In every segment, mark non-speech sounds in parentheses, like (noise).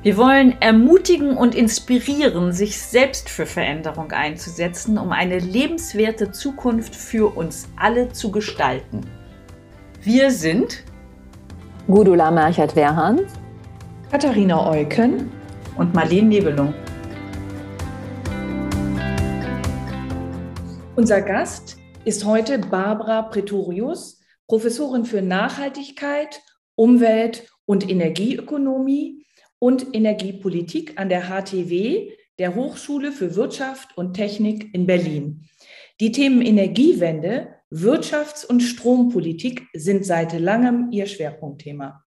Wir wollen ermutigen und inspirieren, sich selbst für Veränderung einzusetzen, um eine lebenswerte Zukunft für uns alle zu gestalten. Wir sind Gudula Merchert-Werhans, Katharina Eucken und Marlene Nebelung. Unser Gast ist heute Barbara Pretorius, Professorin für Nachhaltigkeit, Umwelt und Energieökonomie und Energiepolitik an der HTW, der Hochschule für Wirtschaft und Technik in Berlin. Die Themen Energiewende, Wirtschafts- und Strompolitik sind seit langem ihr Schwerpunktthema.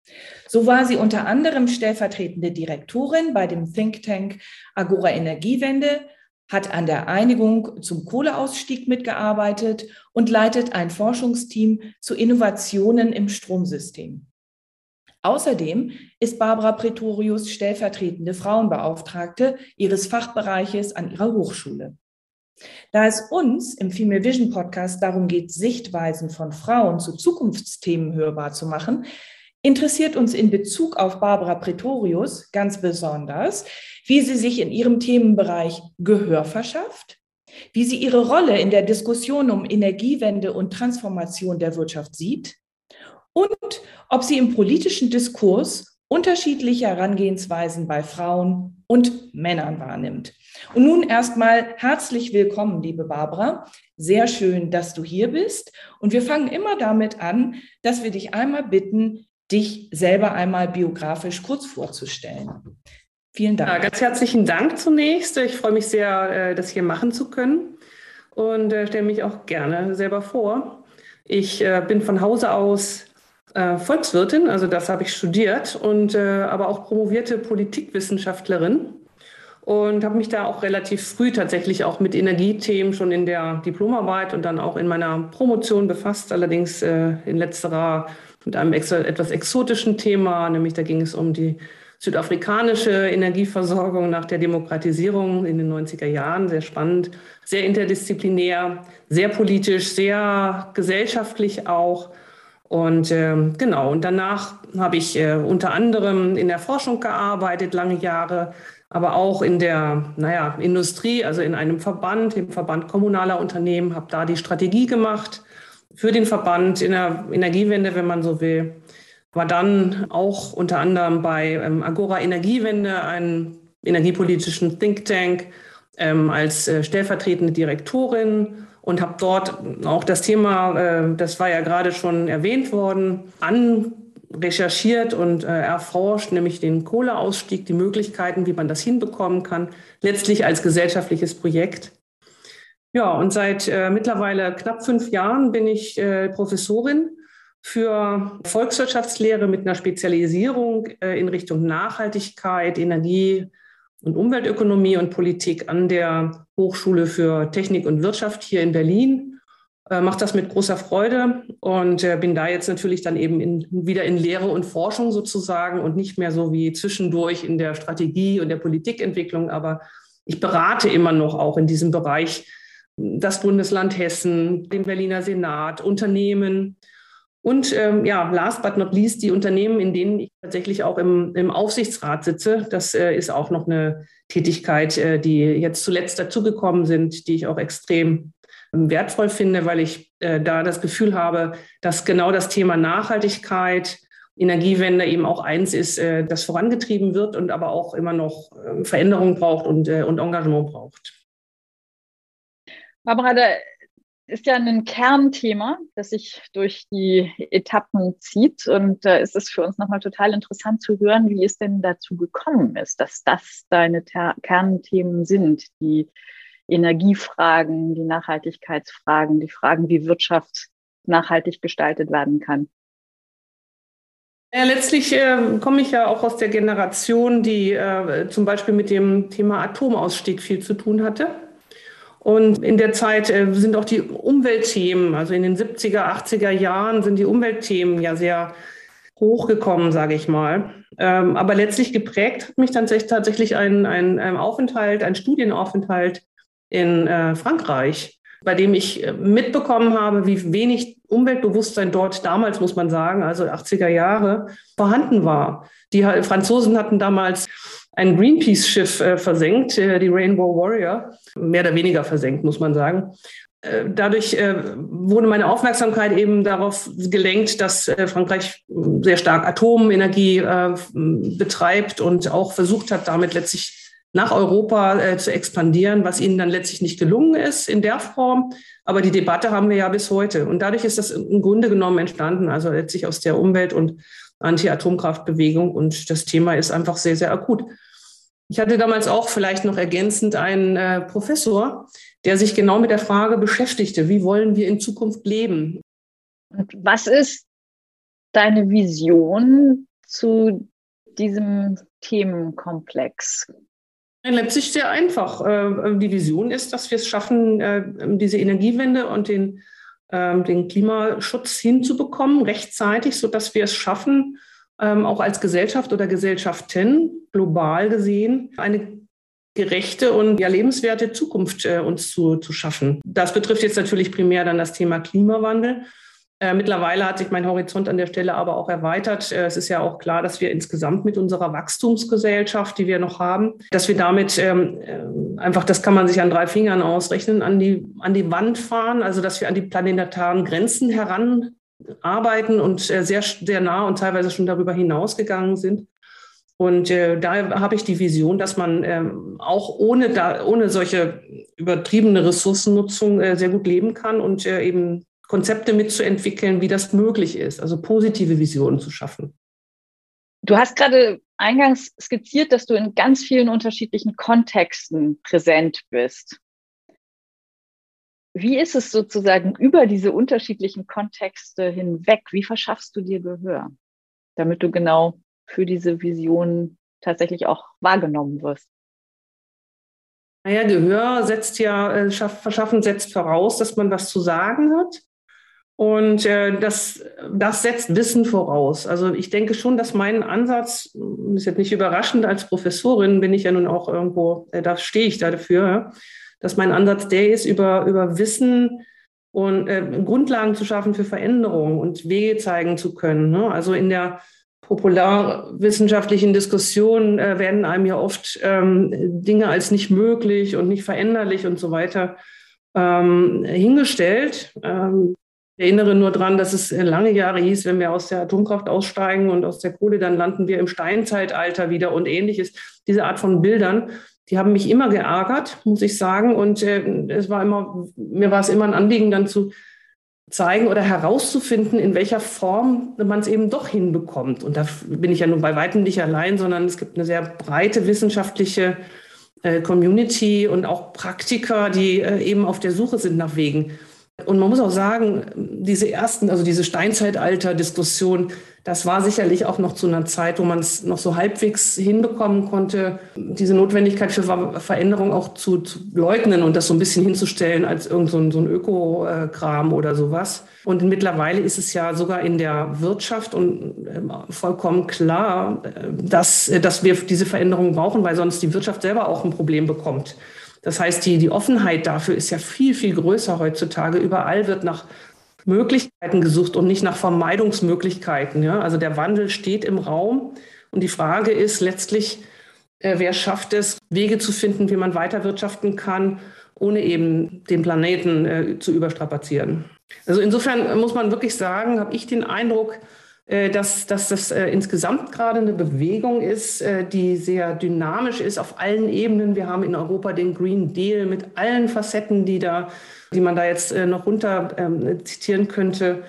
So war sie unter anderem stellvertretende Direktorin bei dem Think Tank Agora Energiewende, hat an der Einigung zum Kohleausstieg mitgearbeitet und leitet ein Forschungsteam zu Innovationen im Stromsystem. Außerdem ist Barbara Pretorius stellvertretende Frauenbeauftragte ihres Fachbereiches an ihrer Hochschule. Da es uns im Female Vision Podcast darum geht, Sichtweisen von Frauen zu Zukunftsthemen hörbar zu machen, interessiert uns in Bezug auf Barbara Pretorius ganz besonders, wie sie sich in ihrem Themenbereich Gehör verschafft, wie sie ihre Rolle in der Diskussion um Energiewende und Transformation der Wirtschaft sieht und ob sie im politischen Diskurs unterschiedliche Herangehensweisen bei Frauen und Männern wahrnimmt. Und nun erstmal herzlich willkommen, liebe Barbara. Sehr schön, dass du hier bist. Und wir fangen immer damit an, dass wir dich einmal bitten, dich selber einmal biografisch kurz vorzustellen. Vielen Dank. Ja, ganz herzlichen Dank zunächst. Ich freue mich sehr, äh, das hier machen zu können und äh, stelle mich auch gerne selber vor. Ich äh, bin von Hause aus äh, Volkswirtin, also das habe ich studiert, und äh, aber auch promovierte Politikwissenschaftlerin und habe mich da auch relativ früh tatsächlich auch mit Energiethemen schon in der Diplomarbeit und dann auch in meiner Promotion befasst, allerdings äh, in letzterer mit einem ex etwas exotischen Thema, nämlich da ging es um die südafrikanische Energieversorgung nach der Demokratisierung in den 90er Jahren. Sehr spannend, sehr interdisziplinär, sehr politisch, sehr gesellschaftlich auch. Und äh, genau, und danach habe ich äh, unter anderem in der Forschung gearbeitet, lange Jahre, aber auch in der naja, Industrie, also in einem Verband, im Verband kommunaler Unternehmen, habe da die Strategie gemacht für den Verband in der Energiewende, wenn man so will. War dann auch unter anderem bei ähm, Agora Energiewende, einem energiepolitischen Think Tank, ähm, als äh, stellvertretende Direktorin und habe dort auch das Thema, äh, das war ja gerade schon erwähnt worden, anrecherchiert und äh, erforscht, nämlich den Kohleausstieg, die Möglichkeiten, wie man das hinbekommen kann, letztlich als gesellschaftliches Projekt. Ja, und seit äh, mittlerweile knapp fünf Jahren bin ich Professorin für Volkswirtschaftslehre mit einer Spezialisierung in Richtung Nachhaltigkeit, Energie, und Umweltökonomie und Politik an der Hochschule für Technik und Wirtschaft hier in Berlin. Äh, Mache das mit großer Freude und äh, bin da jetzt natürlich dann eben in, wieder in Lehre und Forschung sozusagen und nicht mehr so wie zwischendurch in der Strategie und der Politikentwicklung. Aber ich berate immer noch auch in diesem Bereich das Bundesland Hessen, den Berliner Senat, Unternehmen und ähm, ja, last but not least, die Unternehmen, in denen ich tatsächlich auch im, im Aufsichtsrat sitze. Das äh, ist auch noch eine Tätigkeit, äh, die jetzt zuletzt dazugekommen sind, die ich auch extrem ähm, wertvoll finde, weil ich äh, da das Gefühl habe, dass genau das Thema Nachhaltigkeit, Energiewende eben auch eins ist, äh, das vorangetrieben wird und aber auch immer noch ähm, Veränderung braucht und, äh, und Engagement braucht. Barbara, ist ja ein Kernthema, das sich durch die Etappen zieht. Und da ist es für uns nochmal total interessant zu hören, wie es denn dazu gekommen ist, dass das deine Ter Kernthemen sind, die Energiefragen, die Nachhaltigkeitsfragen, die Fragen, wie Wirtschaft nachhaltig gestaltet werden kann. Ja, letztlich äh, komme ich ja auch aus der Generation, die äh, zum Beispiel mit dem Thema Atomausstieg viel zu tun hatte. Und in der Zeit äh, sind auch die Umweltthemen, also in den 70er, 80er Jahren sind die Umweltthemen ja sehr hochgekommen, sage ich mal. Ähm, aber letztlich geprägt hat mich dann tatsächlich ein, ein, ein Aufenthalt, ein Studienaufenthalt in äh, Frankreich, bei dem ich äh, mitbekommen habe, wie wenig Umweltbewusstsein dort damals, muss man sagen, also 80er Jahre, vorhanden war. Die Franzosen hatten damals ein Greenpeace-Schiff äh, versenkt, äh, die Rainbow Warrior, mehr oder weniger versenkt, muss man sagen. Äh, dadurch äh, wurde meine Aufmerksamkeit eben darauf gelenkt, dass äh, Frankreich sehr stark Atomenergie betreibt und auch versucht hat, damit letztlich nach Europa zu expandieren, was ihnen dann letztlich nicht gelungen ist in der Form. Aber die Debatte haben wir ja bis heute. Und dadurch ist das im Grunde genommen entstanden, also letztlich aus der Umwelt- und Anti-Atomkraftbewegung. Und das Thema ist einfach sehr, sehr akut. Ich hatte damals auch vielleicht noch ergänzend einen äh, Professor, der sich genau mit der Frage beschäftigte, wie wollen wir in Zukunft leben? Und was ist deine Vision zu diesem Themenkomplex? Letztlich sehr einfach. Äh, die Vision ist, dass wir es schaffen, äh, diese Energiewende und den, den Klimaschutz hinzubekommen, rechtzeitig, sodass wir es schaffen, ähm, auch als Gesellschaft oder Gesellschaften global gesehen, eine gerechte und ja, lebenswerte Zukunft äh, uns zu, zu schaffen. Das betrifft jetzt natürlich primär dann das Thema Klimawandel. Äh, mittlerweile hat sich mein Horizont an der Stelle aber auch erweitert. Äh, es ist ja auch klar, dass wir insgesamt mit unserer Wachstumsgesellschaft, die wir noch haben, dass wir damit ähm, äh, einfach, das kann man sich an drei Fingern ausrechnen, an die, an die Wand fahren, also dass wir an die planetaren Grenzen heranarbeiten und sehr, sehr nah und teilweise schon darüber hinausgegangen sind. Und äh, da habe ich die Vision, dass man ähm, auch ohne, da, ohne solche übertriebene Ressourcennutzung äh, sehr gut leben kann und äh, eben Konzepte mitzuentwickeln, wie das möglich ist, also positive Visionen zu schaffen. Du hast gerade eingangs skizziert, dass du in ganz vielen unterschiedlichen Kontexten präsent bist. Wie ist es sozusagen über diese unterschiedlichen Kontexte hinweg? Wie verschaffst du dir Gehör, damit du genau für diese Vision tatsächlich auch wahrgenommen wirst? Naja, Gehör setzt ja, äh, verschaffen setzt voraus, dass man was zu sagen hat. Und äh, das, das setzt Wissen voraus. Also ich denke schon, dass mein Ansatz, ist jetzt nicht überraschend, als Professorin bin ich ja nun auch irgendwo, äh, da stehe ich da dafür, dass mein Ansatz der ist, über, über Wissen und äh, Grundlagen zu schaffen für Veränderungen und Wege zeigen zu können. Ne? Also in der popularwissenschaftlichen Diskussion äh, werden einem ja oft ähm, Dinge als nicht möglich und nicht veränderlich und so weiter ähm, hingestellt. Ähm, ich erinnere nur daran, dass es lange Jahre hieß, wenn wir aus der Atomkraft aussteigen und aus der Kohle, dann landen wir im Steinzeitalter wieder und ähnliches. Diese Art von Bildern, die haben mich immer geärgert, muss ich sagen. Und äh, es war immer, mir war es immer ein Anliegen, dann zu zeigen oder herauszufinden, in welcher Form man es eben doch hinbekommt. Und da bin ich ja nun bei weitem nicht allein, sondern es gibt eine sehr breite wissenschaftliche äh, Community und auch Praktiker, die äh, eben auf der Suche sind nach Wegen. Und man muss auch sagen, diese ersten, also diese Steinzeitalter-Diskussion, das war sicherlich auch noch zu einer Zeit, wo man es noch so halbwegs hinbekommen konnte, diese Notwendigkeit für Veränderung auch zu, zu leugnen und das so ein bisschen hinzustellen als irgend so ein, Ökokram oder sowas. Und mittlerweile ist es ja sogar in der Wirtschaft und ähm, vollkommen klar, äh, dass, dass wir diese Veränderung brauchen, weil sonst die Wirtschaft selber auch ein Problem bekommt. Das heißt, die, die Offenheit dafür ist ja viel, viel größer heutzutage. Überall wird nach Möglichkeiten gesucht und nicht nach Vermeidungsmöglichkeiten. Ja? Also der Wandel steht im Raum und die Frage ist letztlich, äh, wer schafft es, Wege zu finden, wie man weiter wirtschaften kann, ohne eben den Planeten äh, zu überstrapazieren. Also insofern muss man wirklich sagen, habe ich den Eindruck, dass, dass das äh, insgesamt gerade eine Bewegung ist, äh, die sehr dynamisch ist auf allen Ebenen. Wir haben in Europa den Green Deal mit allen Facetten, die, da, die man da jetzt noch runter ähm, zitieren könnte.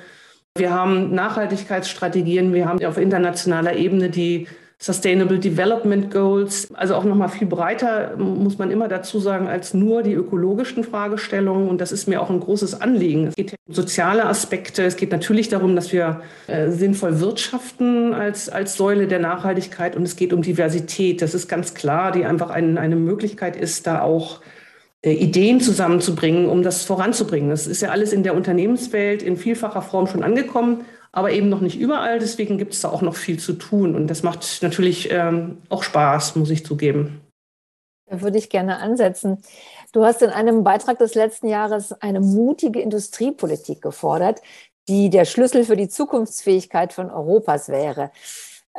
Wir haben Nachhaltigkeitsstrategien, wir haben auf internationaler Ebene die Sustainable Development Goals. Also auch nochmal viel breiter, muss man immer dazu sagen, als nur die ökologischen Fragestellungen. Und das ist mir auch ein großes Anliegen. Es geht um soziale Aspekte. Es geht natürlich darum, dass wir äh, sinnvoll wirtschaften als, als Säule der Nachhaltigkeit. Und es geht um Diversität. Das ist ganz klar, die einfach ein, eine Möglichkeit ist, da auch äh, Ideen zusammenzubringen, um das voranzubringen. Das ist ja alles in der Unternehmenswelt in vielfacher Form schon angekommen aber eben noch nicht überall. Deswegen gibt es da auch noch viel zu tun. Und das macht natürlich ähm, auch Spaß, muss ich zugeben. Da würde ich gerne ansetzen. Du hast in einem Beitrag des letzten Jahres eine mutige Industriepolitik gefordert, die der Schlüssel für die Zukunftsfähigkeit von Europas wäre.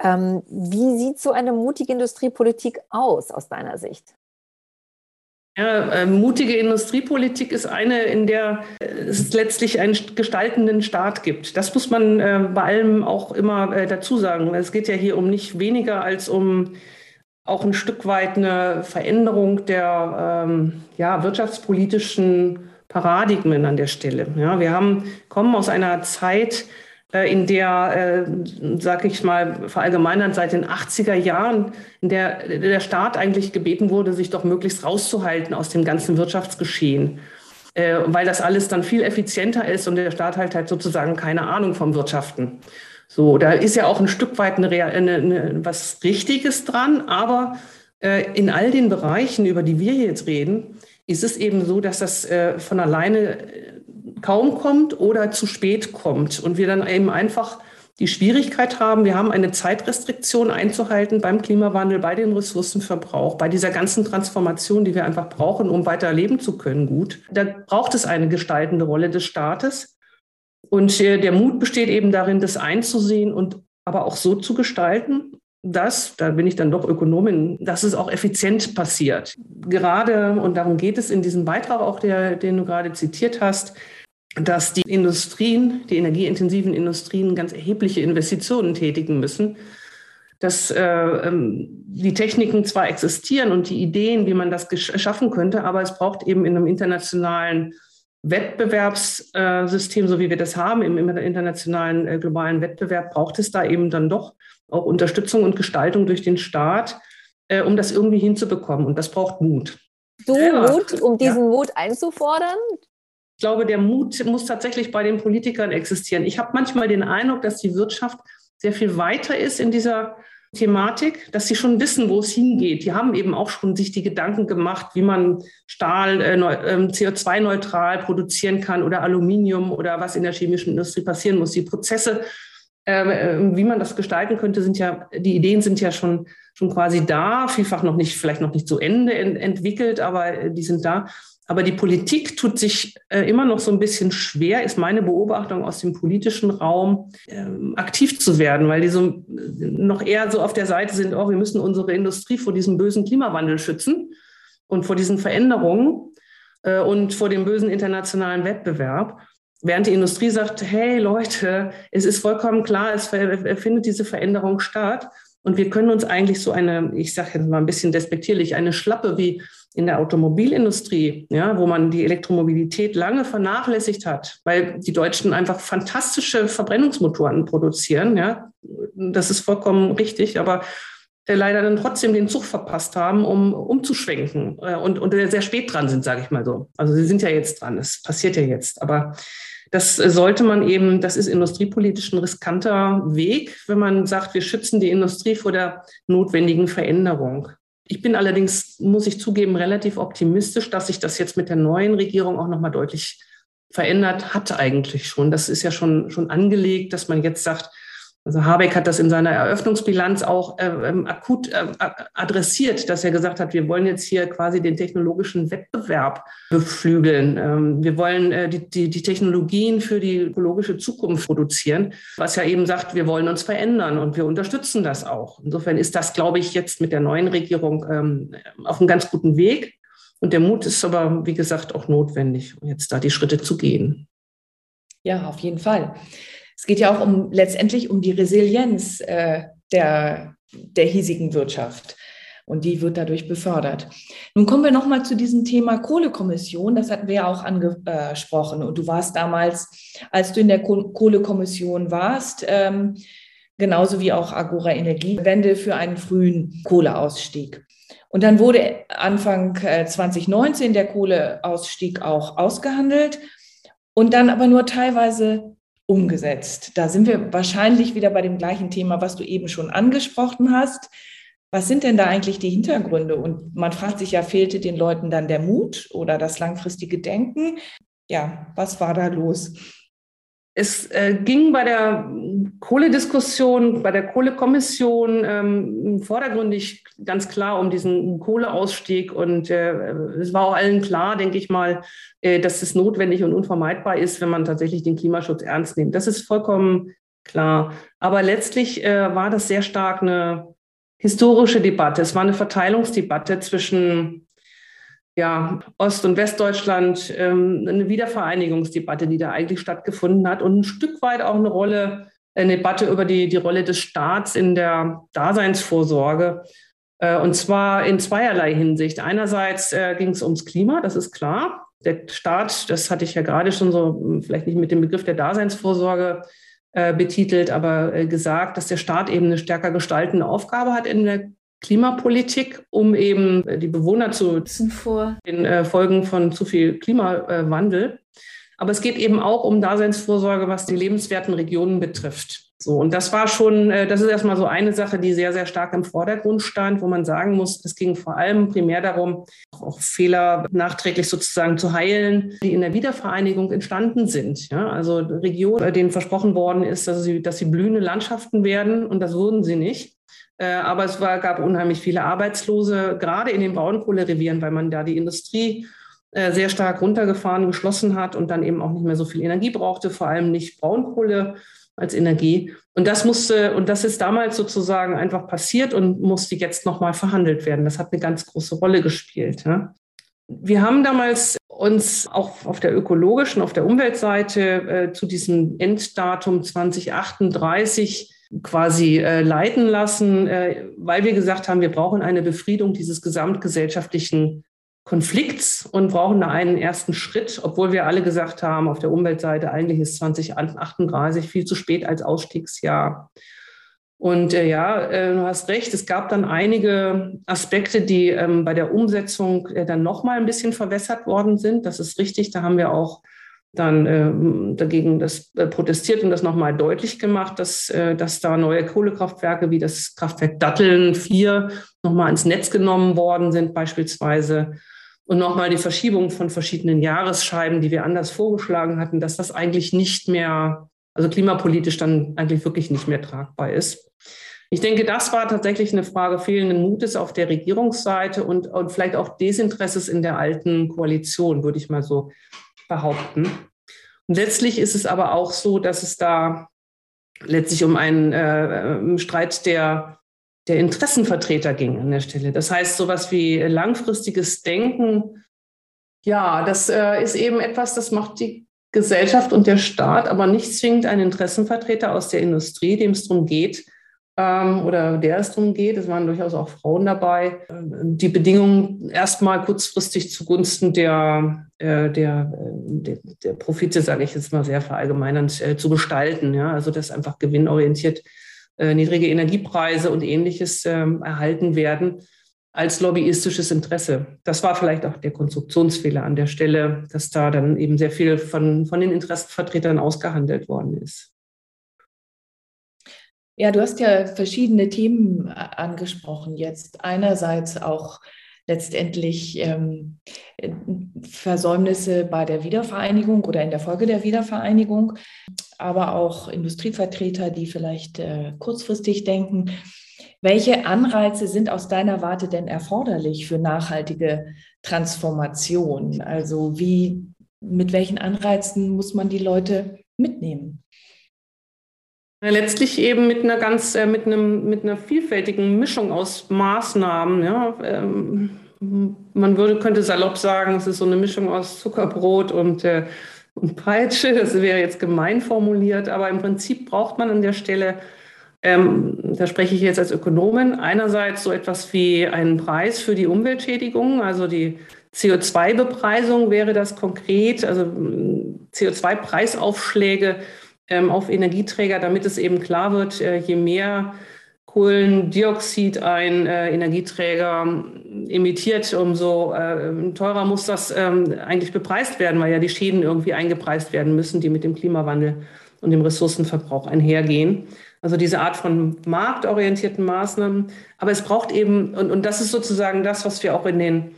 Ähm, wie sieht so eine mutige Industriepolitik aus aus deiner Sicht? Ja, äh, mutige Industriepolitik ist eine, in der es letztlich einen gestaltenden Staat gibt. Das muss man äh, bei allem auch immer äh, dazu sagen. Es geht ja hier um nicht weniger als um auch ein Stück weit eine Veränderung der ähm, ja, wirtschaftspolitischen Paradigmen an der Stelle. Ja, wir haben, kommen aus einer Zeit, äh, in der, äh, sage ich mal, verallgemeinert seit den 80er Jahren, in der der Staat eigentlich gebeten wurde, sich doch möglichst rauszuhalten aus dem ganzen Wirtschaftsgeschehen, äh, weil das alles dann viel effizienter ist und der Staat halt halt sozusagen keine Ahnung vom Wirtschaften. So, da ist ja auch ein Stück weit eine, eine, eine, was Richtiges dran, aber äh, in all den Bereichen, über die wir jetzt reden, ist es eben so, dass das äh, von alleine kaum kommt oder zu spät kommt und wir dann eben einfach die Schwierigkeit haben, wir haben eine Zeitrestriktion einzuhalten beim Klimawandel, bei dem Ressourcenverbrauch, bei dieser ganzen Transformation, die wir einfach brauchen, um weiter leben zu können, gut. Da braucht es eine gestaltende Rolle des Staates. Und der Mut besteht eben darin, das einzusehen und aber auch so zu gestalten, dass, da bin ich dann doch Ökonomin, dass es auch effizient passiert. Gerade, und darum geht es in diesem Beitrag auch, der, den du gerade zitiert hast, dass die Industrien, die energieintensiven Industrien ganz erhebliche Investitionen tätigen müssen, dass äh, ähm, die Techniken zwar existieren und die Ideen, wie man das schaffen könnte, aber es braucht eben in einem internationalen Wettbewerbssystem, so wie wir das haben, im internationalen äh, globalen Wettbewerb, braucht es da eben dann doch auch Unterstützung und Gestaltung durch den Staat, äh, um das irgendwie hinzubekommen. Und das braucht Mut. Du ja. Mut, um diesen ja. Mut einzufordern? Ich glaube, der Mut muss tatsächlich bei den Politikern existieren. Ich habe manchmal den Eindruck, dass die Wirtschaft sehr viel weiter ist in dieser Thematik, dass sie schon wissen, wo es hingeht. Die haben eben auch schon sich die Gedanken gemacht, wie man Stahl äh, ähm, CO2-neutral produzieren kann oder Aluminium oder was in der chemischen Industrie passieren muss. Die Prozesse, ähm, äh, wie man das gestalten könnte, sind ja, die Ideen sind ja schon, schon quasi da, vielfach noch nicht, vielleicht noch nicht zu Ende ent entwickelt, aber äh, die sind da. Aber die Politik tut sich äh, immer noch so ein bisschen schwer, ist meine Beobachtung aus dem politischen Raum, ähm, aktiv zu werden, weil die so äh, noch eher so auf der Seite sind, oh, wir müssen unsere Industrie vor diesem bösen Klimawandel schützen und vor diesen Veränderungen äh, und vor dem bösen internationalen Wettbewerb. Während die Industrie sagt, hey Leute, es ist vollkommen klar, es findet diese Veränderung statt. Und wir können uns eigentlich so eine, ich sage jetzt mal ein bisschen despektierlich, eine Schlappe wie in der Automobilindustrie, ja, wo man die Elektromobilität lange vernachlässigt hat, weil die Deutschen einfach fantastische Verbrennungsmotoren produzieren. Ja, das ist vollkommen richtig, aber leider dann trotzdem den Zug verpasst haben, um umzuschwenken äh, und, und sehr spät dran sind, sage ich mal so. Also sie sind ja jetzt dran, es passiert ja jetzt, aber das sollte man eben, das ist industriepolitisch ein riskanter Weg, wenn man sagt, wir schützen die Industrie vor der notwendigen Veränderung. Ich bin allerdings, muss ich zugeben, relativ optimistisch, dass sich das jetzt mit der neuen Regierung auch nochmal deutlich verändert hat eigentlich schon. Das ist ja schon, schon angelegt, dass man jetzt sagt, also Habeck hat das in seiner Eröffnungsbilanz auch äh, ähm, akut äh, adressiert, dass er gesagt hat, wir wollen jetzt hier quasi den technologischen Wettbewerb beflügeln. Ähm, wir wollen äh, die, die, die Technologien für die ökologische Zukunft produzieren, was ja eben sagt, wir wollen uns verändern und wir unterstützen das auch. Insofern ist das, glaube ich, jetzt mit der neuen Regierung ähm, auf einem ganz guten Weg. Und der Mut ist aber, wie gesagt, auch notwendig, jetzt da die Schritte zu gehen. Ja, auf jeden Fall. Es geht ja auch um letztendlich um die Resilienz äh, der, der hiesigen Wirtschaft. Und die wird dadurch befördert. Nun kommen wir nochmal zu diesem Thema Kohlekommission. Das hatten wir ja auch angesprochen. Und du warst damals, als du in der Kohlekommission warst, ähm, genauso wie auch Agora Energiewende für einen frühen Kohleausstieg. Und dann wurde Anfang 2019 äh, der Kohleausstieg auch ausgehandelt und dann aber nur teilweise umgesetzt. Da sind wir wahrscheinlich wieder bei dem gleichen Thema, was du eben schon angesprochen hast. Was sind denn da eigentlich die Hintergründe? Und man fragt sich ja, fehlte den Leuten dann der Mut oder das langfristige Denken? Ja, was war da los? Es äh, ging bei der Kohlediskussion, bei der Kohlekommission ähm, vordergründig ganz klar um diesen Kohleausstieg. Und äh, es war auch allen klar, denke ich mal, äh, dass es notwendig und unvermeidbar ist, wenn man tatsächlich den Klimaschutz ernst nimmt. Das ist vollkommen klar. Aber letztlich äh, war das sehr stark eine historische Debatte. Es war eine Verteilungsdebatte zwischen ja, Ost- und Westdeutschland ähm, eine Wiedervereinigungsdebatte, die da eigentlich stattgefunden hat und ein Stück weit auch eine Rolle, eine Debatte über die, die Rolle des Staats in der Daseinsvorsorge. Äh, und zwar in zweierlei Hinsicht. Einerseits äh, ging es ums Klima, das ist klar. Der Staat, das hatte ich ja gerade schon so, vielleicht nicht mit dem Begriff der Daseinsvorsorge äh, betitelt, aber äh, gesagt, dass der Staat eben eine stärker gestaltende Aufgabe hat in der Klimapolitik, um eben äh, die Bewohner zu schützen vor den äh, Folgen von zu viel Klimawandel. Aber es geht eben auch um Daseinsvorsorge, was die lebenswerten Regionen betrifft. So, und das war schon, äh, das ist erstmal so eine Sache, die sehr, sehr stark im Vordergrund stand, wo man sagen muss, es ging vor allem primär darum, auch Fehler nachträglich sozusagen zu heilen, die in der Wiedervereinigung entstanden sind. Ja, also Regionen, denen versprochen worden ist, dass sie, dass sie blühende Landschaften werden, und das wurden sie nicht. Äh, aber es war, gab unheimlich viele Arbeitslose, gerade in den Braunkohlerevieren, weil man da die Industrie äh, sehr stark runtergefahren, geschlossen hat und dann eben auch nicht mehr so viel Energie brauchte, vor allem nicht Braunkohle als Energie. Und das musste, und das ist damals sozusagen einfach passiert und musste jetzt nochmal verhandelt werden. Das hat eine ganz große Rolle gespielt. Ja. Wir haben damals uns auch auf der ökologischen, auf der Umweltseite äh, zu diesem Enddatum 2038 quasi äh, leiten lassen, äh, weil wir gesagt haben, wir brauchen eine Befriedung dieses gesamtgesellschaftlichen Konflikts und brauchen da einen ersten Schritt, obwohl wir alle gesagt haben, auf der Umweltseite eigentlich ist 2038 viel zu spät als Ausstiegsjahr. Und äh, ja, äh, du hast recht, es gab dann einige Aspekte, die ähm, bei der Umsetzung äh, dann nochmal ein bisschen verwässert worden sind. Das ist richtig, da haben wir auch dann äh, dagegen das äh, protestiert und das nochmal deutlich gemacht, dass, äh, dass da neue Kohlekraftwerke wie das Kraftwerk Datteln 4 nochmal ins Netz genommen worden sind beispielsweise. Und nochmal die Verschiebung von verschiedenen Jahresscheiben, die wir anders vorgeschlagen hatten, dass das eigentlich nicht mehr, also klimapolitisch dann eigentlich wirklich nicht mehr tragbar ist. Ich denke, das war tatsächlich eine Frage fehlenden Mutes auf der Regierungsseite und, und vielleicht auch Desinteresses in der alten Koalition, würde ich mal so behaupten. Und letztlich ist es aber auch so, dass es da letztlich um einen äh, Streit der, der Interessenvertreter ging an der Stelle. Das heißt, sowas wie langfristiges Denken, ja, das äh, ist eben etwas, das macht die Gesellschaft und der Staat, aber nicht zwingend ein Interessenvertreter aus der Industrie, dem es darum geht, oder der es darum geht, es waren durchaus auch Frauen dabei, äh, die Bedingungen erstmal kurzfristig zugunsten der, äh, der, äh, der, der Profite, sage ich jetzt mal sehr verallgemeinernd, äh, zu gestalten. Ja? Also dass einfach gewinnorientiert äh, niedrige Energiepreise und ähnliches ähm, erhalten werden als lobbyistisches Interesse. Das war vielleicht auch der Konstruktionsfehler an der Stelle, dass da dann eben sehr viel von, von den Interessenvertretern ausgehandelt worden ist. Ja, du hast ja verschiedene Themen äh, angesprochen jetzt. Einerseits auch letztendlich ähm, Versäumnisse bei der Wiedervereinigung oder in der Folge der Wiedervereinigung, aber auch Industrievertreter, die vielleicht äh, kurzfristig denken. Welche Anreize sind aus deiner Warte denn erforderlich für nachhaltige Transformation? Also wie, mit welchen Anreizen muss man die Leute mitnehmen? Letztlich eben mit einer ganz, äh, mit einem, mit einer vielfältigen Mischung aus Maßnahmen. Ja. Ähm, man würde, könnte salopp sagen, es ist so eine Mischung aus Zuckerbrot und, äh, und Peitsche. Das wäre jetzt gemein formuliert, aber im Prinzip braucht man an der Stelle, ähm, da spreche ich jetzt als Ökonomin, einerseits so etwas wie einen Preis für die Umweltschädigung, also die CO2-Bepreisung wäre das konkret, also CO2-Preisaufschläge ähm, auf Energieträger, damit es eben klar wird, äh, je mehr Kohlendioxid ein äh, Energieträger ähm, emittiert, umso äh, teurer muss das ähm, eigentlich bepreist werden, weil ja die Schäden irgendwie eingepreist werden müssen, die mit dem Klimawandel und dem Ressourcenverbrauch einhergehen. Also diese Art von marktorientierten Maßnahmen. Aber es braucht eben, und, und das ist sozusagen das, was wir auch in den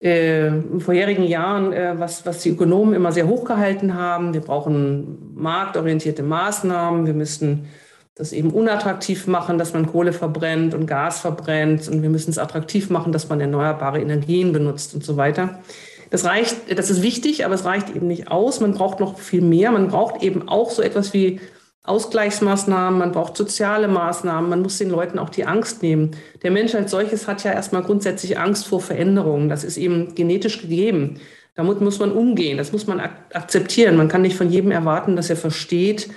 äh, vorherigen Jahren, äh, was, was die Ökonomen immer sehr hochgehalten haben. Wir brauchen marktorientierte Maßnahmen. Wir müssen das eben unattraktiv machen, dass man Kohle verbrennt und Gas verbrennt. Und wir müssen es attraktiv machen, dass man erneuerbare Energien benutzt und so weiter. Das reicht, das ist wichtig, aber es reicht eben nicht aus. Man braucht noch viel mehr. Man braucht eben auch so etwas wie Ausgleichsmaßnahmen, man braucht soziale Maßnahmen, man muss den Leuten auch die Angst nehmen. Der Mensch als solches hat ja erstmal grundsätzlich Angst vor Veränderungen. Das ist eben genetisch gegeben. Damit muss man umgehen, das muss man ak akzeptieren. Man kann nicht von jedem erwarten, dass er versteht,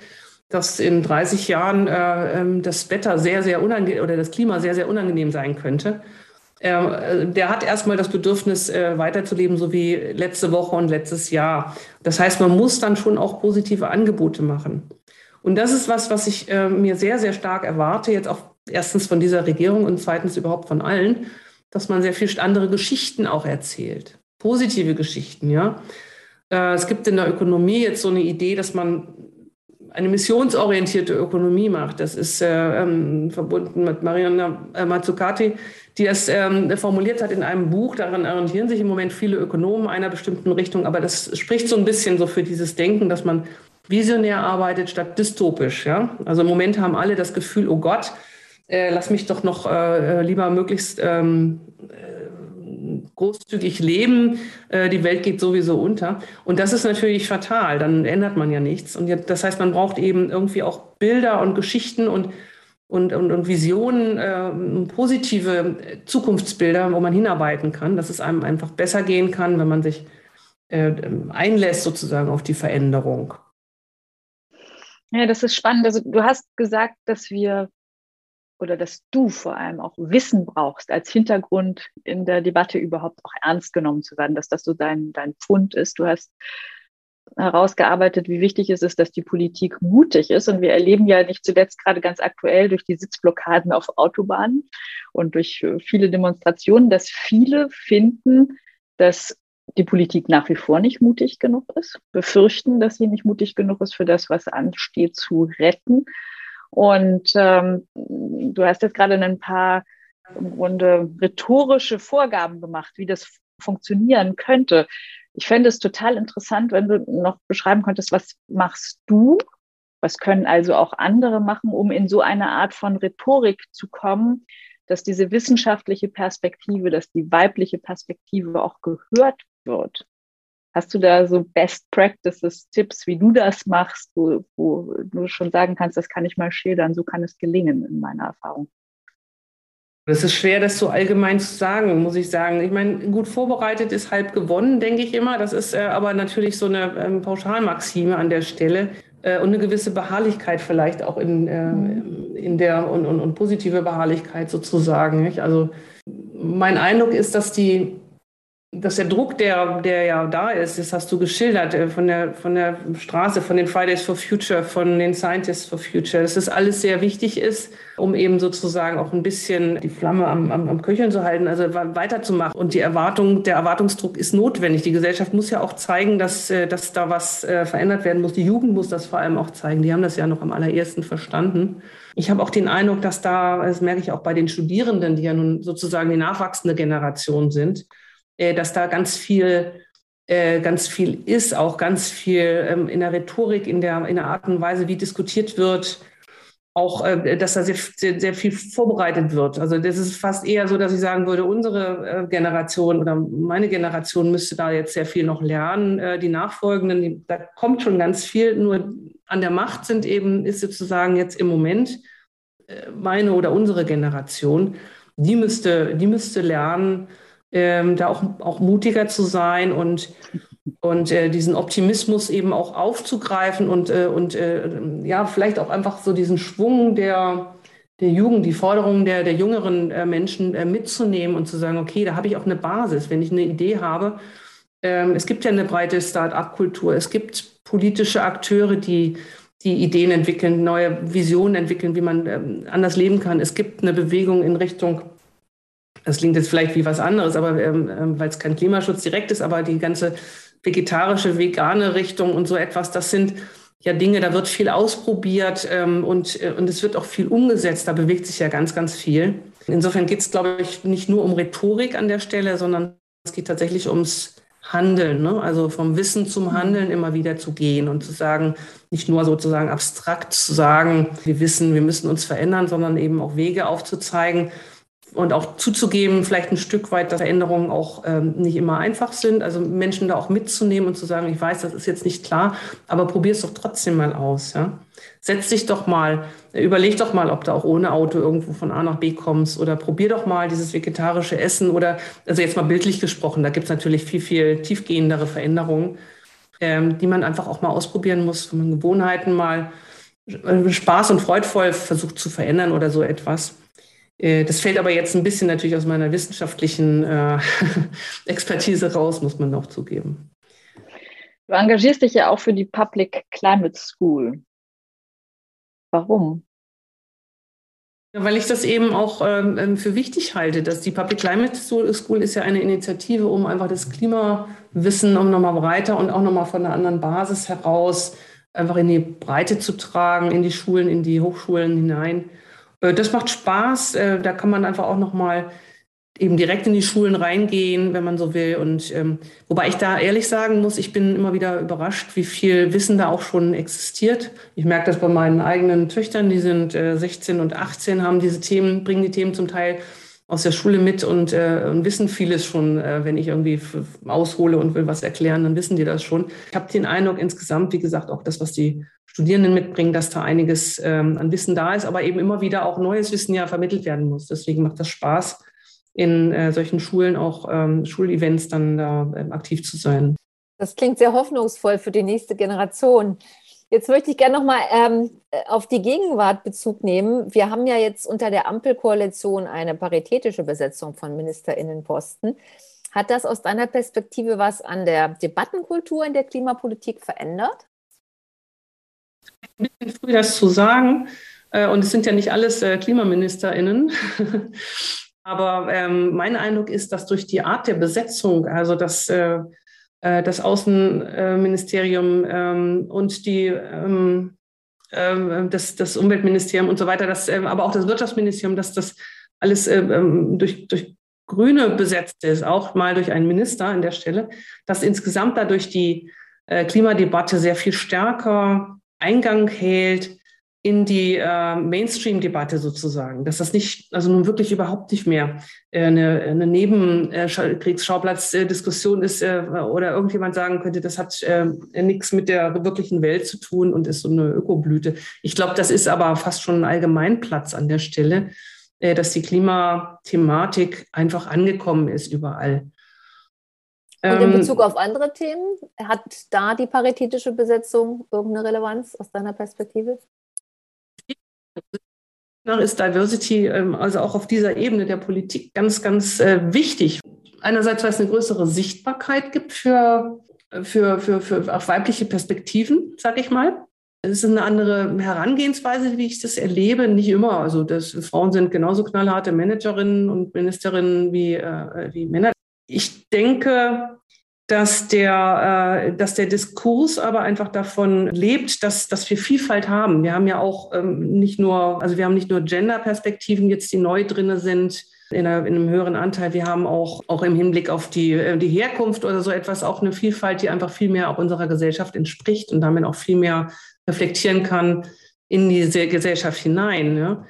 dass in 30 Jahren äh, ähm, das Wetter sehr, sehr unangenehm oder das Klima sehr, sehr unangenehm sein könnte. Äh, der hat erstmal das Bedürfnis, äh, weiterzuleben, so wie letzte Woche und letztes Jahr. Das heißt, man muss dann schon auch positive Angebote machen. Und das ist was, was ich äh, mir sehr, sehr stark erwarte, jetzt auch erstens von dieser Regierung und zweitens überhaupt von allen, dass man sehr viel andere Geschichten auch erzählt. Positive Geschichten, ja. Äh, es gibt in der Ökonomie jetzt so eine Idee, dass man eine missionsorientierte Ökonomie macht. Das ist äh, ähm, verbunden mit Mariana äh, Mazzucati, die es ähm, formuliert hat in einem Buch. Daran orientieren sich im Moment viele Ökonomen einer bestimmten Richtung. Aber das spricht so ein bisschen so für dieses Denken, dass man visionär arbeitet statt dystopisch. Ja? Also im Moment haben alle das Gefühl, oh Gott, äh, lass mich doch noch äh, lieber möglichst ähm, äh, großzügig leben. Äh, die Welt geht sowieso unter. Und das ist natürlich fatal. Dann ändert man ja nichts. Und jetzt, das heißt, man braucht eben irgendwie auch Bilder und Geschichten und und, und, und Visionen, äh, positive Zukunftsbilder, wo man hinarbeiten kann, dass es einem einfach besser gehen kann, wenn man sich äh, einlässt sozusagen auf die Veränderung. Ja, das ist spannend. Also du hast gesagt, dass wir oder dass du vor allem auch Wissen brauchst als Hintergrund in der Debatte überhaupt auch ernst genommen zu werden, dass das so dein, dein Pfund ist. Du hast herausgearbeitet, wie wichtig es ist, dass die Politik mutig ist. Und wir erleben ja nicht zuletzt gerade ganz aktuell durch die Sitzblockaden auf Autobahnen und durch viele Demonstrationen, dass viele finden, dass die Politik nach wie vor nicht mutig genug ist, befürchten, dass sie nicht mutig genug ist für das, was ansteht, zu retten. Und ähm, du hast jetzt gerade ein paar im Grunde rhetorische Vorgaben gemacht, wie das funktionieren könnte. Ich fände es total interessant, wenn du noch beschreiben könntest, was machst du? Was können also auch andere machen, um in so eine Art von Rhetorik zu kommen, dass diese wissenschaftliche Perspektive, dass die weibliche Perspektive auch gehört wird. Hast du da so Best Practices, Tipps, wie du das machst, wo, wo du schon sagen kannst, das kann ich mal schildern, so kann es gelingen in meiner Erfahrung? Es ist schwer, das so allgemein zu sagen, muss ich sagen. Ich meine, gut vorbereitet ist halb gewonnen, denke ich immer. Das ist äh, aber natürlich so eine ähm, Pauschalmaxime an der Stelle äh, und eine gewisse Beharrlichkeit vielleicht auch in, äh, mhm. in der und, und, und positive Beharrlichkeit sozusagen. Nicht? Also mein Eindruck ist, dass die dass der Druck, der, der ja da ist, das hast du geschildert, äh, von der, von der Straße, von den Fridays for Future, von den Scientists for Future, dass das alles sehr wichtig ist, um eben sozusagen auch ein bisschen die Flamme am, am, am Köcheln zu halten, also weiterzumachen. Und die Erwartung, der Erwartungsdruck ist notwendig. Die Gesellschaft muss ja auch zeigen, dass, äh, dass da was äh, verändert werden muss. Die Jugend muss das vor allem auch zeigen. Die haben das ja noch am allerersten verstanden. Ich habe auch den Eindruck, dass da, das merke ich auch bei den Studierenden, die ja nun sozusagen die nachwachsende Generation sind, dass da ganz viel äh, ganz viel ist, auch ganz viel ähm, in der Rhetorik, in der, in der Art und Weise, wie diskutiert wird, auch, äh, dass da sehr, sehr, sehr, viel vorbereitet wird. Also das ist fast eher so, dass ich sagen würde, unsere Generation oder meine Generation müsste da jetzt sehr viel noch lernen. Die Nachfolgenden, die, da kommt schon ganz viel, nur an der Macht sind eben, ist sozusagen jetzt im Moment meine oder unsere Generation, die müsste, die müsste lernen, ähm, da auch, auch mutiger zu sein und, und äh, diesen Optimismus eben auch aufzugreifen und, äh, und äh, ja, vielleicht auch einfach so diesen Schwung der, der Jugend, die Forderungen der, der jüngeren äh, Menschen äh, mitzunehmen und zu sagen, okay, da habe ich auch eine Basis, wenn ich eine Idee habe. Ähm, es gibt ja eine breite Start-up-Kultur, es gibt politische Akteure, die die Ideen entwickeln, neue Visionen entwickeln, wie man ähm, anders leben kann. Es gibt eine Bewegung in Richtung, das klingt jetzt vielleicht wie was anderes, aber ähm, ähm weil es kein Klimaschutz direkt ist, aber die ganze vegetarische, vegane Richtung und so etwas, das sind ja Dinge, da wird viel ausprobiert ähm, und, äh, und es wird auch viel umgesetzt. Da bewegt sich ja ganz, ganz viel. Insofern geht es, glaube ich, nicht nur um Rhetorik an der Stelle, sondern es geht tatsächlich ums Handeln, ne? also vom Wissen zum mhm. Handeln immer wieder zu gehen und zu sagen, nicht nur sozusagen abstrakt zu sagen, wir wissen, wir müssen uns verändern, sondern eben auch Wege aufzuzeigen und auch zuzugeben, vielleicht ein Stück weit, dass Veränderungen auch ähm, nicht immer einfach sind. Also Menschen da auch mitzunehmen und zu sagen, ich weiß, das ist jetzt nicht klar, aber probier es doch trotzdem mal aus. Ja? Setz dich doch mal, überleg doch mal, ob du auch ohne Auto irgendwo von A nach B kommst oder probier doch mal dieses vegetarische Essen oder, also jetzt mal bildlich gesprochen, da gibt es natürlich viel, viel tiefgehendere Veränderungen, ähm, die man einfach auch mal ausprobieren muss, wenn man Gewohnheiten mal äh, Spaß und freudvoll versucht zu verändern oder so etwas. Äh, das fällt aber jetzt ein bisschen natürlich aus meiner wissenschaftlichen äh, (laughs) Expertise raus, muss man noch zugeben. Du engagierst dich ja auch für die Public Climate School. Warum? Ja, weil ich das eben auch ähm, ähm, für wichtig halte, dass die Public Climate School ist ja eine Initiative, um einfach das Klimawissen um nochmal breiter und auch nochmal von einer anderen Basis heraus einfach in die Breite zu tragen, in die Schulen, in die Hochschulen hinein. Äh, das macht Spaß. Äh, da kann man einfach auch nochmal eben direkt in die Schulen reingehen, wenn man so will. Und ähm, wobei ich da ehrlich sagen muss, ich bin immer wieder überrascht, wie viel Wissen da auch schon existiert. Ich merke das bei meinen eigenen Töchtern, die sind äh, 16 und 18, haben diese Themen, bringen die Themen zum Teil aus der Schule mit und, äh, und wissen vieles schon. Äh, wenn ich irgendwie aushole und will was erklären, dann wissen die das schon. Ich habe den Eindruck insgesamt, wie gesagt, auch das, was die Studierenden mitbringen, dass da einiges ähm, an Wissen da ist, aber eben immer wieder auch neues Wissen ja vermittelt werden muss. Deswegen macht das Spaß, in äh, solchen Schulen auch ähm, Schulevents dann da ähm, aktiv zu sein. Das klingt sehr hoffnungsvoll für die nächste Generation. Jetzt möchte ich gerne nochmal ähm, auf die Gegenwart Bezug nehmen. Wir haben ja jetzt unter der Ampelkoalition eine paritätische Besetzung von Ministerinnenposten. Hat das aus deiner Perspektive was an der Debattenkultur in der Klimapolitik verändert? ein bisschen früh, das zu sagen. Äh, und es sind ja nicht alles äh, KlimaministerInnen. (laughs) Aber ähm, mein Eindruck ist, dass durch die Art der Besetzung, also das, äh, das Außenministerium ähm, und die, ähm, das, das Umweltministerium und so weiter, das, aber auch das Wirtschaftsministerium, dass das alles durch, durch Grüne besetzt ist, auch mal durch einen Minister an der Stelle, dass insgesamt dadurch die Klimadebatte sehr viel stärker Eingang hält in die äh, Mainstream-Debatte sozusagen, dass das nicht, also nun wirklich überhaupt nicht mehr äh, eine, eine Nebenkriegsschauplatzdiskussion ist äh, oder irgendjemand sagen könnte, das hat äh, nichts mit der wirklichen Welt zu tun und ist so eine Ökoblüte. Ich glaube, das ist aber fast schon ein Allgemeinplatz an der Stelle, äh, dass die Klimathematik einfach angekommen ist überall. Und in ähm, Bezug auf andere Themen, hat da die paritätische Besetzung irgendeine Relevanz aus deiner Perspektive? Ist Diversity ähm, also auch auf dieser Ebene der Politik ganz, ganz äh, wichtig. Einerseits, weil es eine größere Sichtbarkeit gibt für, für, für, für auch weibliche Perspektiven, sag ich mal. Es ist eine andere Herangehensweise, wie ich das erlebe. Nicht immer. Also das, Frauen sind genauso knallharte Managerinnen und Ministerinnen wie, äh, wie Männer ich denke, dass der, äh, dass der Diskurs aber einfach davon lebt, dass, dass wir Vielfalt haben. Wir haben ja auch ähm, nicht nur, also wir haben nicht nur Gender-Perspektiven jetzt, die neu drinne sind, in, einem höheren Anteil. Wir haben auch, auch im Hinblick auf die, äh, die Herkunft oder so etwas auch eine Vielfalt, die einfach viel mehr auch unserer Gesellschaft entspricht und damit auch viel mehr reflektieren kann in diese Gesellschaft hinein. Ja.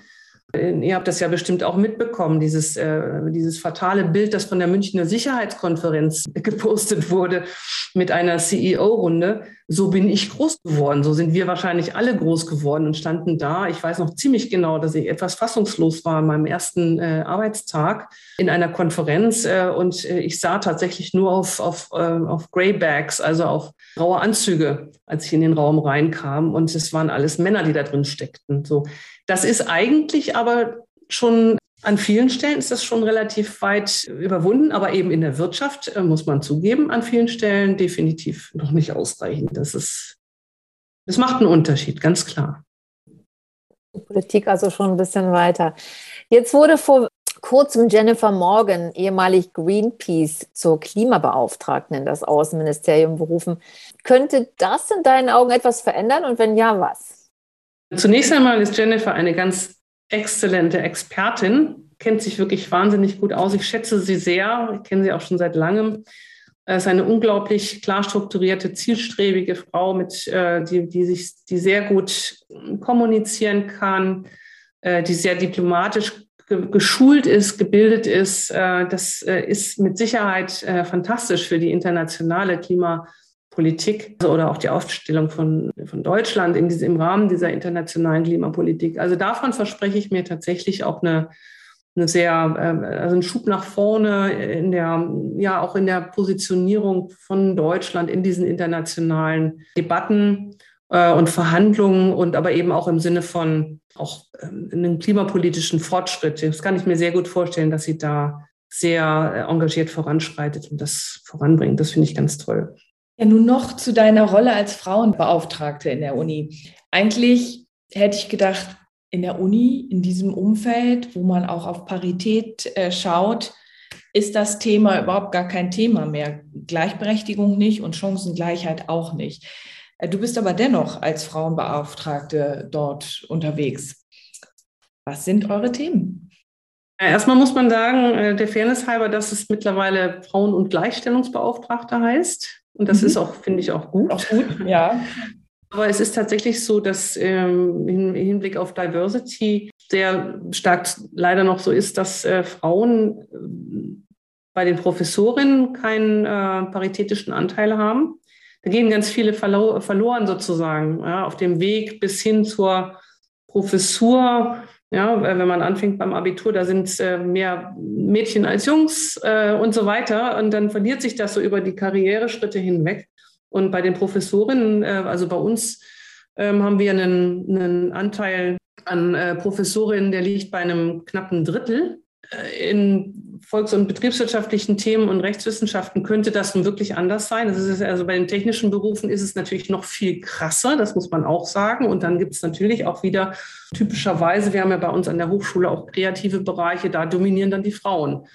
Ihr habt das ja bestimmt auch mitbekommen, dieses, äh, dieses fatale Bild, das von der Münchner Sicherheitskonferenz (laughs) gepostet wurde mit einer CEO-Runde. So bin ich groß geworden. So sind wir wahrscheinlich alle groß geworden und standen da. Ich weiß noch ziemlich genau, dass ich etwas fassungslos war an meinem ersten äh, Arbeitstag in einer Konferenz äh, und äh, ich sah tatsächlich nur auf, auf, äh, auf Greybags, also auf graue Anzüge, als ich in den Raum reinkam und es waren alles Männer, die da drin steckten. So das ist eigentlich aber schon an vielen Stellen ist das schon relativ weit überwunden, aber eben in der Wirtschaft äh, muss man zugeben, an vielen Stellen definitiv noch nicht ausreichend. Das ist Das macht einen Unterschied, ganz klar. Die Politik also schon ein bisschen weiter. Jetzt wurde vor kurzem Jennifer Morgan, ehemalig Greenpeace, zur Klimabeauftragten in das Außenministerium berufen. Könnte das in deinen Augen etwas verändern und wenn ja, was? Zunächst einmal ist Jennifer eine ganz exzellente Expertin, kennt sich wirklich wahnsinnig gut aus. Ich schätze sie sehr, ich kenne sie auch schon seit langem. Es ist eine unglaublich klar strukturierte, zielstrebige Frau, mit, äh, die, die, sich, die sehr gut kommunizieren kann, äh, die sehr diplomatisch geschult ist, gebildet ist. Äh, das ist mit Sicherheit fantastisch für die internationale Klimapolitik also, oder auch die Aufstellung von, von Deutschland in diesem, im Rahmen dieser internationalen Klimapolitik. Also davon verspreche ich mir tatsächlich auch eine eine sehr, ähm, also einen Schub nach vorne in der, ja, auch in der Positionierung von Deutschland in diesen internationalen Debatten äh, und Verhandlungen und aber eben auch im Sinne von auch ähm, einem klimapolitischen Fortschritt. Das kann ich mir sehr gut vorstellen, dass sie da sehr äh, engagiert voranschreitet und das voranbringt. Das finde ich ganz toll. Ja, nun noch zu deiner Rolle als Frauenbeauftragte in der Uni. Eigentlich hätte ich gedacht, in der Uni, in diesem Umfeld, wo man auch auf Parität äh, schaut, ist das Thema überhaupt gar kein Thema mehr. Gleichberechtigung nicht und Chancengleichheit auch nicht. Äh, du bist aber dennoch als Frauenbeauftragte dort unterwegs. Was sind eure Themen? Erstmal muss man sagen, äh, der Fairness halber, dass es mittlerweile Frauen- und Gleichstellungsbeauftragte heißt. Und das mhm. ist auch, finde ich, auch gut. Auch gut, ja. Aber es ist tatsächlich so, dass ähm, im Hinblick auf Diversity sehr stark leider noch so ist, dass äh, Frauen äh, bei den Professorinnen keinen äh, paritätischen Anteil haben. Da gehen ganz viele verlo verloren sozusagen ja, auf dem Weg bis hin zur Professur. Ja, wenn man anfängt beim Abitur, da sind äh, mehr Mädchen als Jungs äh, und so weiter. Und dann verliert sich das so über die Karriereschritte hinweg. Und bei den Professorinnen, äh, also bei uns, ähm, haben wir einen, einen Anteil an Professorinnen, der liegt bei einem knappen Drittel. Äh, in volks- und betriebswirtschaftlichen Themen und Rechtswissenschaften könnte das nun wirklich anders sein. Das ist also bei den technischen Berufen ist es natürlich noch viel krasser, das muss man auch sagen. Und dann gibt es natürlich auch wieder typischerweise, wir haben ja bei uns an der Hochschule auch kreative Bereiche, da dominieren dann die Frauen.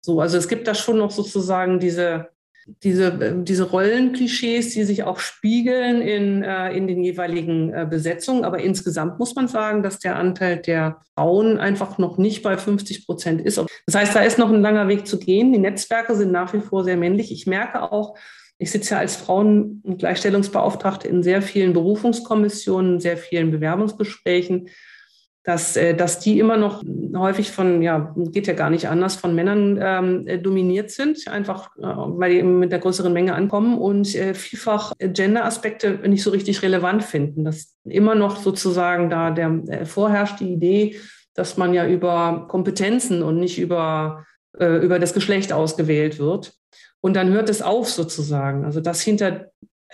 So, also es gibt da schon noch sozusagen diese diese, diese Rollenklischees, die sich auch spiegeln in, äh, in den jeweiligen äh, Besetzungen. Aber insgesamt muss man sagen, dass der Anteil der Frauen einfach noch nicht bei 50 Prozent ist. Das heißt, da ist noch ein langer Weg zu gehen. Die Netzwerke sind nach wie vor sehr männlich. Ich merke auch, ich sitze ja als Frauen- und Gleichstellungsbeauftragte in sehr vielen Berufungskommissionen, sehr vielen Bewerbungsgesprächen dass, äh, dass die immer noch häufig von, ja, geht ja gar nicht anders, von Männern ähm, äh, dominiert sind, einfach äh, weil die eben mit der größeren Menge ankommen und äh, vielfach Gender-Aspekte nicht so richtig relevant finden. Dass immer noch sozusagen da der äh, vorherrscht die Idee, dass man ja über Kompetenzen und nicht über, äh, über das Geschlecht ausgewählt wird. Und dann hört es auf sozusagen. Also dass hinter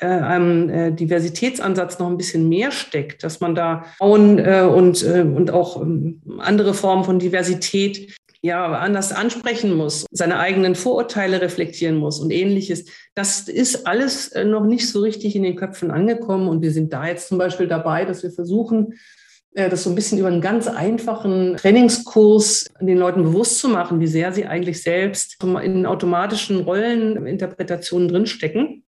einem äh, Diversitätsansatz noch ein bisschen mehr steckt, dass man da Frauen äh, und, äh, und auch ähm, andere Formen von Diversität ja anders ansprechen muss, seine eigenen Vorurteile reflektieren muss und ähnliches. Das ist alles äh, noch nicht so richtig in den Köpfen angekommen und wir sind da jetzt zum Beispiel dabei, dass wir versuchen, äh, das so ein bisschen über einen ganz einfachen Trainingskurs den Leuten bewusst zu machen, wie sehr sie eigentlich selbst in automatischen Rolleninterpretationen drinstecken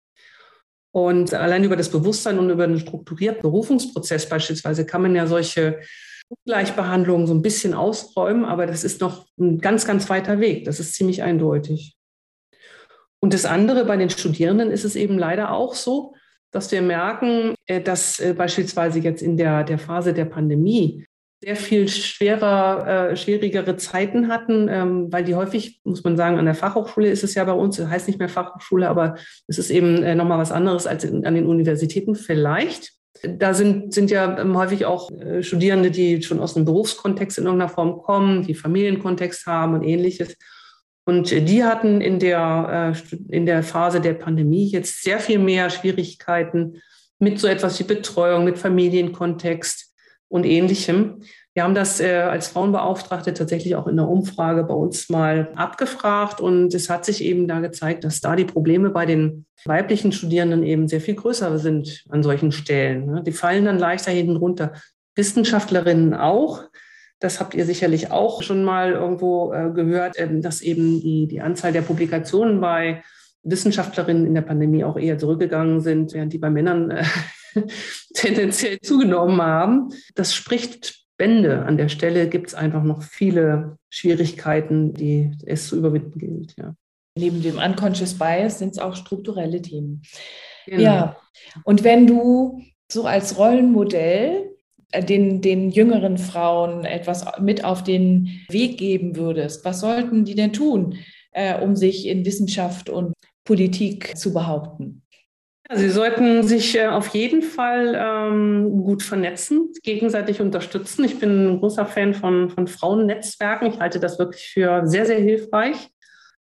und allein über das Bewusstsein und über einen strukturierten Berufungsprozess beispielsweise kann man ja solche Ungleichbehandlungen so ein bisschen ausräumen, aber das ist noch ein ganz, ganz weiter Weg. Das ist ziemlich eindeutig. Und das andere, bei den Studierenden ist es eben leider auch so, dass wir merken, äh, dass äh, beispielsweise jetzt in der, der Phase der Pandemie sehr viel schwerer, äh, schwierigere Zeiten hatten, ähm, weil die häufig, muss man sagen, an der Fachhochschule ist es ja bei uns, das heißt nicht mehr Fachhochschule, aber es ist eben äh, nochmal was anderes als in, an den Universitäten vielleicht. Da sind, sind ja ähm, häufig auch äh, Studierende, die schon aus einem Berufskontext in irgendeiner Form kommen, die Familienkontext haben und ähnliches. Und die hatten in der, äh, in der Phase der Pandemie jetzt sehr viel mehr Schwierigkeiten mit so etwas wie Betreuung, mit Familienkontext, und ähnlichem. Wir haben das äh, als Frauenbeauftragte tatsächlich auch in der Umfrage bei uns mal abgefragt und es hat sich eben da gezeigt, dass da die Probleme bei den weiblichen Studierenden eben sehr viel größer sind an solchen Stellen. Ne? Die fallen dann leichter hinten runter. Wissenschaftlerinnen auch. Das habt ihr sicherlich auch schon mal irgendwo äh, gehört, ähm, dass eben die, die Anzahl der Publikationen bei Wissenschaftlerinnen in der Pandemie auch eher zurückgegangen sind, während die bei Männern äh, (laughs) tendenziell zugenommen haben. Das spricht Bände. An der Stelle gibt es einfach noch viele Schwierigkeiten, die es zu überwinden gilt. Ja. Neben dem Unconscious Bias sind es auch strukturelle Themen. Genau. Ja, und wenn du so als Rollenmodell äh, den, den jüngeren Frauen etwas mit auf den Weg geben würdest, was sollten die denn tun, äh, um sich in Wissenschaft und Politik zu behaupten? Sie sollten sich äh, auf jeden Fall ähm, gut vernetzen, gegenseitig unterstützen. Ich bin ein großer Fan von, von Frauennetzwerken. Ich halte das wirklich für sehr, sehr hilfreich.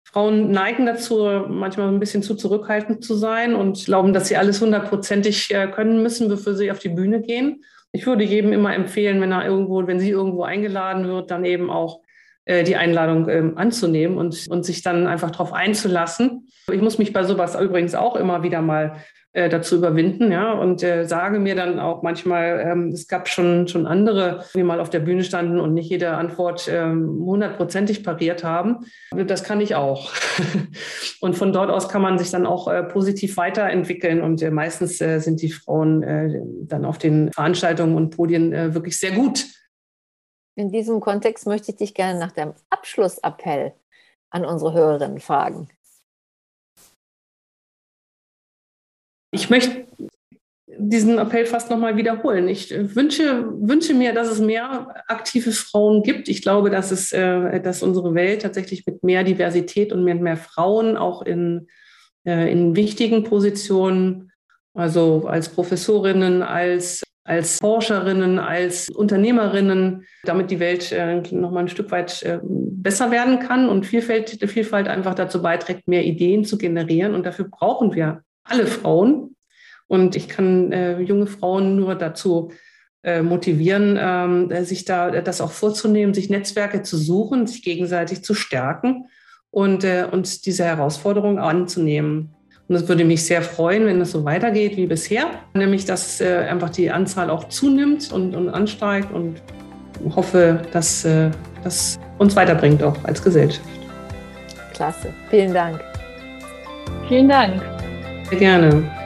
Frauen neigen dazu, manchmal ein bisschen zu zurückhaltend zu sein und glauben, dass sie alles hundertprozentig äh, können müssen, bevor sie auf die Bühne gehen. Ich würde jedem immer empfehlen, wenn er irgendwo, wenn sie irgendwo eingeladen wird, dann eben auch die Einladung ähm, anzunehmen und, und sich dann einfach darauf einzulassen. Ich muss mich bei sowas übrigens auch immer wieder mal äh, dazu überwinden, ja, und äh, sage mir dann auch manchmal, ähm, es gab schon, schon andere, die mal auf der Bühne standen und nicht jede Antwort ähm, hundertprozentig pariert haben. Das kann ich auch. (laughs) und von dort aus kann man sich dann auch äh, positiv weiterentwickeln und äh, meistens äh, sind die Frauen äh, dann auf den Veranstaltungen und Podien wirklich sehr gut in diesem Kontext möchte ich dich gerne nach deinem Abschlussappell an unsere Hörerinnen fragen. Ich möchte diesen Appell fast nochmal wiederholen. Ich wünsche, wünsche mir, dass es mehr aktive Frauen gibt. Ich glaube, dass, es, äh, dass unsere Welt tatsächlich mit mehr Diversität und mit mehr Frauen auch in, äh, in wichtigen Positionen, also als Professorinnen, als als Forscherinnen, als Unternehmerinnen, damit die Welt äh, noch mal ein Stück weit äh, besser werden kann und Vielfalt, Vielfalt einfach dazu beiträgt, mehr Ideen zu generieren. Und dafür brauchen wir alle Frauen. Und ich kann äh, junge Frauen nur dazu äh, motivieren, ähm, sich da das auch vorzunehmen, sich Netzwerke zu suchen, sich gegenseitig zu stärken und, äh, und diese Herausforderung anzunehmen. Und es würde mich sehr freuen, wenn es so weitergeht wie bisher, nämlich dass äh, einfach die Anzahl auch zunimmt und, und ansteigt und hoffe, dass äh, das uns weiterbringt auch als Gesellschaft. Klasse, vielen Dank. Vielen Dank. Sehr gerne.